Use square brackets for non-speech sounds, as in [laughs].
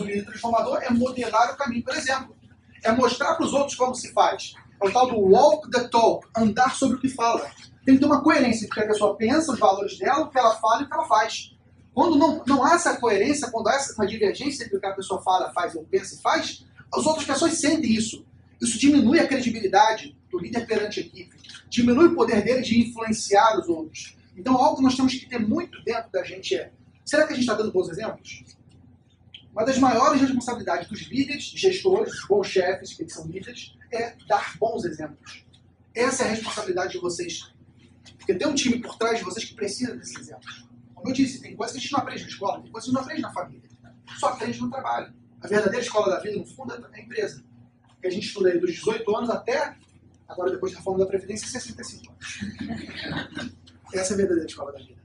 o líder transformador é modelar o caminho, por exemplo. É mostrar para os outros como se faz. É o tal do walk the talk, andar sobre o que fala. Tem que ter uma coerência entre o que a pessoa pensa, os valores dela, o que ela fala e o que ela faz. Quando não, não há essa coerência, quando há essa divergência entre o que a pessoa fala, faz ou pensa e faz, as outras pessoas sentem isso. Isso diminui a credibilidade do líder perante a equipe, diminui o poder dele de influenciar os outros. Então, algo que nós temos que ter muito dentro da gente é: será que a gente está dando bons exemplos? Uma das maiores responsabilidades dos líderes, gestores, bons chefes, que são líderes, é dar bons exemplos. Essa é a responsabilidade de vocês. Porque tem um time por trás de vocês que precisa desses exemplos. Como eu disse, tem coisas que a gente não aprende na escola, tem coisas que a gente não aprende na família. Só aprende no trabalho. A verdadeira escola da vida, no fundo, é a empresa. Que a gente estuda aí dos 18 anos até, agora depois da reforma da Previdência, 65 anos. [laughs] Essa é a verdadeira escola da vida.